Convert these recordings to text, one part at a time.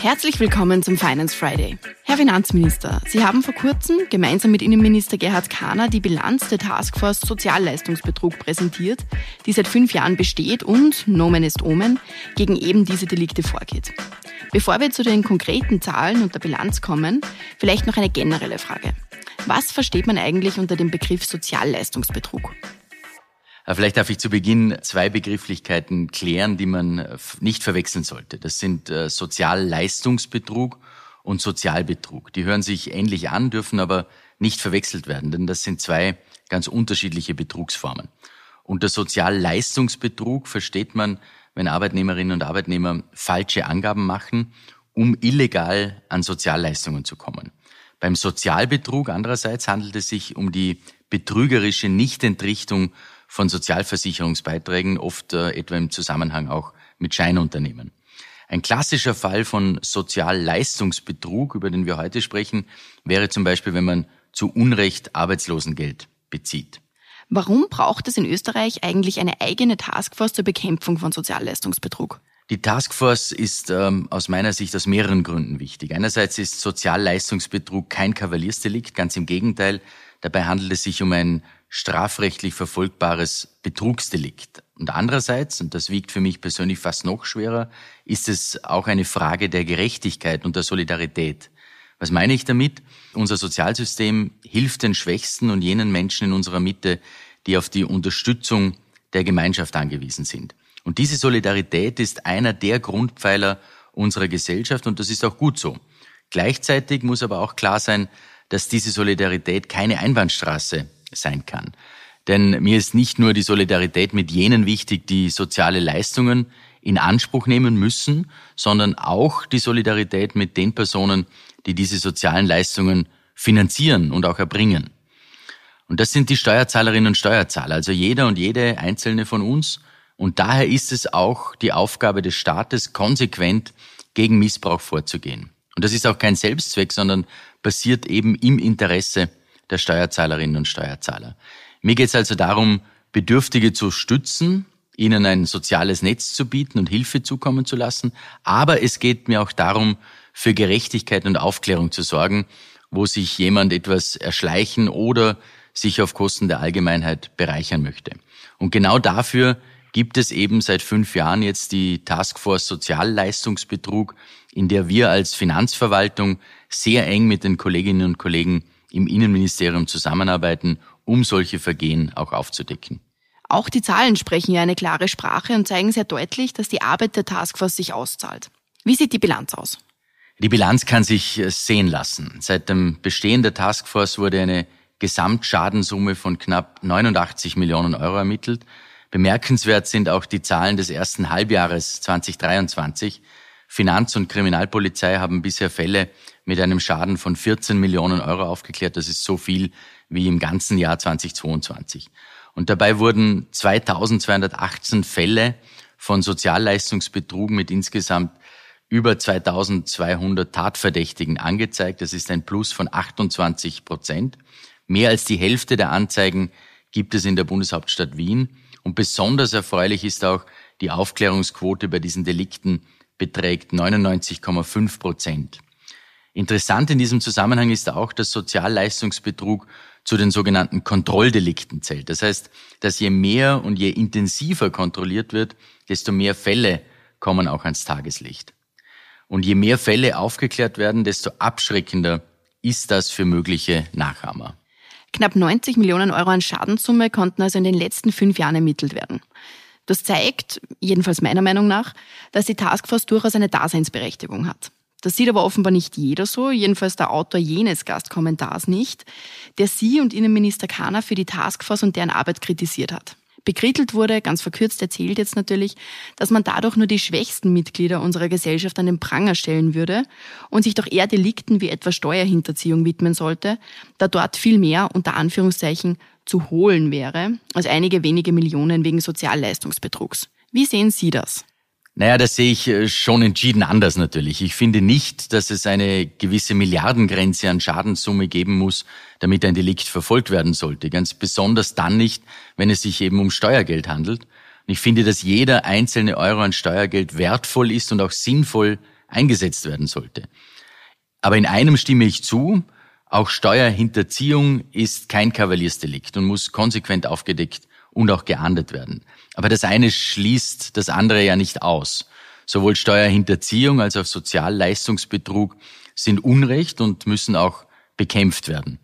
Herzlich willkommen zum Finance Friday. Herr Finanzminister, Sie haben vor kurzem gemeinsam mit Innenminister Gerhard Kahner die Bilanz der Taskforce Sozialleistungsbetrug präsentiert, die seit fünf Jahren besteht und, Nomen ist Omen, gegen eben diese Delikte vorgeht. Bevor wir zu den konkreten Zahlen und der Bilanz kommen, vielleicht noch eine generelle Frage. Was versteht man eigentlich unter dem Begriff Sozialleistungsbetrug? Vielleicht darf ich zu Beginn zwei Begrifflichkeiten klären, die man nicht verwechseln sollte. Das sind äh, Sozialleistungsbetrug und Sozialbetrug. Die hören sich ähnlich an, dürfen aber nicht verwechselt werden, denn das sind zwei ganz unterschiedliche Betrugsformen. Unter Sozialleistungsbetrug versteht man, wenn Arbeitnehmerinnen und Arbeitnehmer falsche Angaben machen, um illegal an Sozialleistungen zu kommen. Beim Sozialbetrug andererseits handelt es sich um die betrügerische Nichtentrichtung von Sozialversicherungsbeiträgen, oft äh, etwa im Zusammenhang auch mit Scheinunternehmen. Ein klassischer Fall von Sozialleistungsbetrug, über den wir heute sprechen, wäre zum Beispiel, wenn man zu Unrecht Arbeitslosengeld bezieht. Warum braucht es in Österreich eigentlich eine eigene Taskforce zur Bekämpfung von Sozialleistungsbetrug? Die Taskforce ist ähm, aus meiner Sicht aus mehreren Gründen wichtig. Einerseits ist Sozialleistungsbetrug kein Kavaliersdelikt, ganz im Gegenteil. Dabei handelt es sich um ein strafrechtlich verfolgbares Betrugsdelikt. Und andererseits, und das wiegt für mich persönlich fast noch schwerer, ist es auch eine Frage der Gerechtigkeit und der Solidarität. Was meine ich damit? Unser Sozialsystem hilft den Schwächsten und jenen Menschen in unserer Mitte, die auf die Unterstützung der Gemeinschaft angewiesen sind. Und diese Solidarität ist einer der Grundpfeiler unserer Gesellschaft und das ist auch gut so. Gleichzeitig muss aber auch klar sein, dass diese Solidarität keine Einbahnstraße sein kann. Denn mir ist nicht nur die Solidarität mit jenen wichtig, die soziale Leistungen in Anspruch nehmen müssen, sondern auch die Solidarität mit den Personen, die diese sozialen Leistungen finanzieren und auch erbringen. Und das sind die Steuerzahlerinnen und Steuerzahler, also jeder und jede einzelne von uns. Und daher ist es auch die Aufgabe des Staates, konsequent gegen Missbrauch vorzugehen. Und das ist auch kein Selbstzweck, sondern passiert eben im Interesse der Steuerzahlerinnen und Steuerzahler. Mir geht es also darum, Bedürftige zu stützen, ihnen ein soziales Netz zu bieten und Hilfe zukommen zu lassen. Aber es geht mir auch darum, für Gerechtigkeit und Aufklärung zu sorgen, wo sich jemand etwas erschleichen oder sich auf Kosten der Allgemeinheit bereichern möchte. Und genau dafür gibt es eben seit fünf Jahren jetzt die Taskforce Sozialleistungsbetrug, in der wir als Finanzverwaltung sehr eng mit den Kolleginnen und Kollegen im Innenministerium zusammenarbeiten, um solche Vergehen auch aufzudecken. Auch die Zahlen sprechen ja eine klare Sprache und zeigen sehr deutlich, dass die Arbeit der Taskforce sich auszahlt. Wie sieht die Bilanz aus? Die Bilanz kann sich äh, sehen lassen. Seit dem Bestehen der Taskforce wurde eine Gesamtschadenssumme von knapp 89 Millionen Euro ermittelt. Bemerkenswert sind auch die Zahlen des ersten Halbjahres 2023. Finanz- und Kriminalpolizei haben bisher Fälle mit einem Schaden von 14 Millionen Euro aufgeklärt. Das ist so viel wie im ganzen Jahr 2022. Und dabei wurden 2218 Fälle von Sozialleistungsbetrug mit insgesamt über 2200 Tatverdächtigen angezeigt. Das ist ein Plus von 28 Prozent. Mehr als die Hälfte der Anzeigen gibt es in der Bundeshauptstadt Wien. Und besonders erfreulich ist auch die Aufklärungsquote bei diesen Delikten beträgt 99,5 Prozent. Interessant in diesem Zusammenhang ist auch, dass Sozialleistungsbetrug zu den sogenannten Kontrolldelikten zählt. Das heißt, dass je mehr und je intensiver kontrolliert wird, desto mehr Fälle kommen auch ans Tageslicht. Und je mehr Fälle aufgeklärt werden, desto abschreckender ist das für mögliche Nachahmer. Knapp 90 Millionen Euro an Schadenssumme konnten also in den letzten fünf Jahren ermittelt werden. Das zeigt, jedenfalls meiner Meinung nach, dass die Taskforce durchaus eine Daseinsberechtigung hat. Das sieht aber offenbar nicht jeder so, jedenfalls der Autor jenes Gastkommentars nicht, der Sie und Innenminister Kahner für die Taskforce und deren Arbeit kritisiert hat. Bekrittelt wurde, ganz verkürzt erzählt jetzt natürlich, dass man dadurch nur die schwächsten Mitglieder unserer Gesellschaft an den Pranger stellen würde und sich doch eher Delikten wie etwa Steuerhinterziehung widmen sollte, da dort viel mehr unter Anführungszeichen zu holen wäre als einige wenige Millionen wegen Sozialleistungsbetrugs. Wie sehen Sie das? Naja, das sehe ich äh, schon entschieden anders natürlich. Ich finde nicht, dass es eine gewisse Milliardengrenze an Schadenssumme geben muss, damit ein Delikt verfolgt werden sollte. Ganz besonders dann nicht, wenn es sich eben um Steuergeld handelt. Und ich finde, dass jeder einzelne Euro an Steuergeld wertvoll ist und auch sinnvoll eingesetzt werden sollte. Aber in einem stimme ich zu, auch Steuerhinterziehung ist kein Kavaliersdelikt und muss konsequent aufgedeckt und auch geahndet werden. Aber das eine schließt das andere ja nicht aus. Sowohl Steuerhinterziehung als auch Sozialleistungsbetrug sind Unrecht und müssen auch bekämpft werden.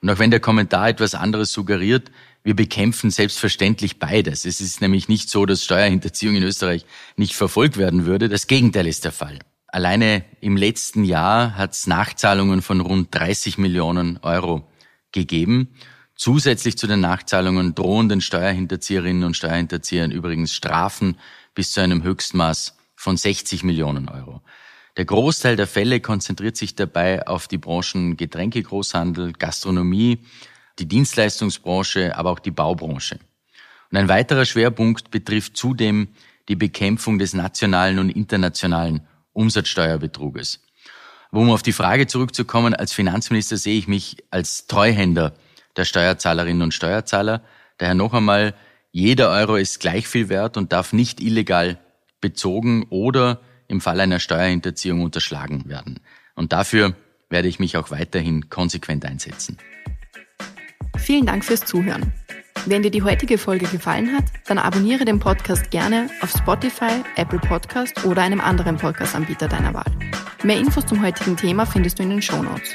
Und auch wenn der Kommentar etwas anderes suggeriert, wir bekämpfen selbstverständlich beides. Es ist nämlich nicht so, dass Steuerhinterziehung in Österreich nicht verfolgt werden würde. Das Gegenteil ist der Fall. Alleine im letzten Jahr hat es Nachzahlungen von rund 30 Millionen Euro gegeben. Zusätzlich zu den Nachzahlungen drohen den Steuerhinterzieherinnen und Steuerhinterziehern übrigens Strafen bis zu einem Höchstmaß von 60 Millionen Euro. Der Großteil der Fälle konzentriert sich dabei auf die Branchen Getränkegroßhandel, Gastronomie, die Dienstleistungsbranche, aber auch die Baubranche. Und ein weiterer Schwerpunkt betrifft zudem die Bekämpfung des nationalen und internationalen Umsatzsteuerbetruges. Um auf die Frage zurückzukommen, als Finanzminister sehe ich mich als Treuhänder der Steuerzahlerinnen und Steuerzahler. Daher noch einmal, jeder Euro ist gleich viel wert und darf nicht illegal bezogen oder im Fall einer Steuerhinterziehung unterschlagen werden. Und dafür werde ich mich auch weiterhin konsequent einsetzen. Vielen Dank fürs Zuhören. Wenn dir die heutige Folge gefallen hat, dann abonniere den Podcast gerne auf Spotify, Apple Podcast oder einem anderen Podcast-Anbieter deiner Wahl. Mehr Infos zum heutigen Thema findest du in den Show Notes.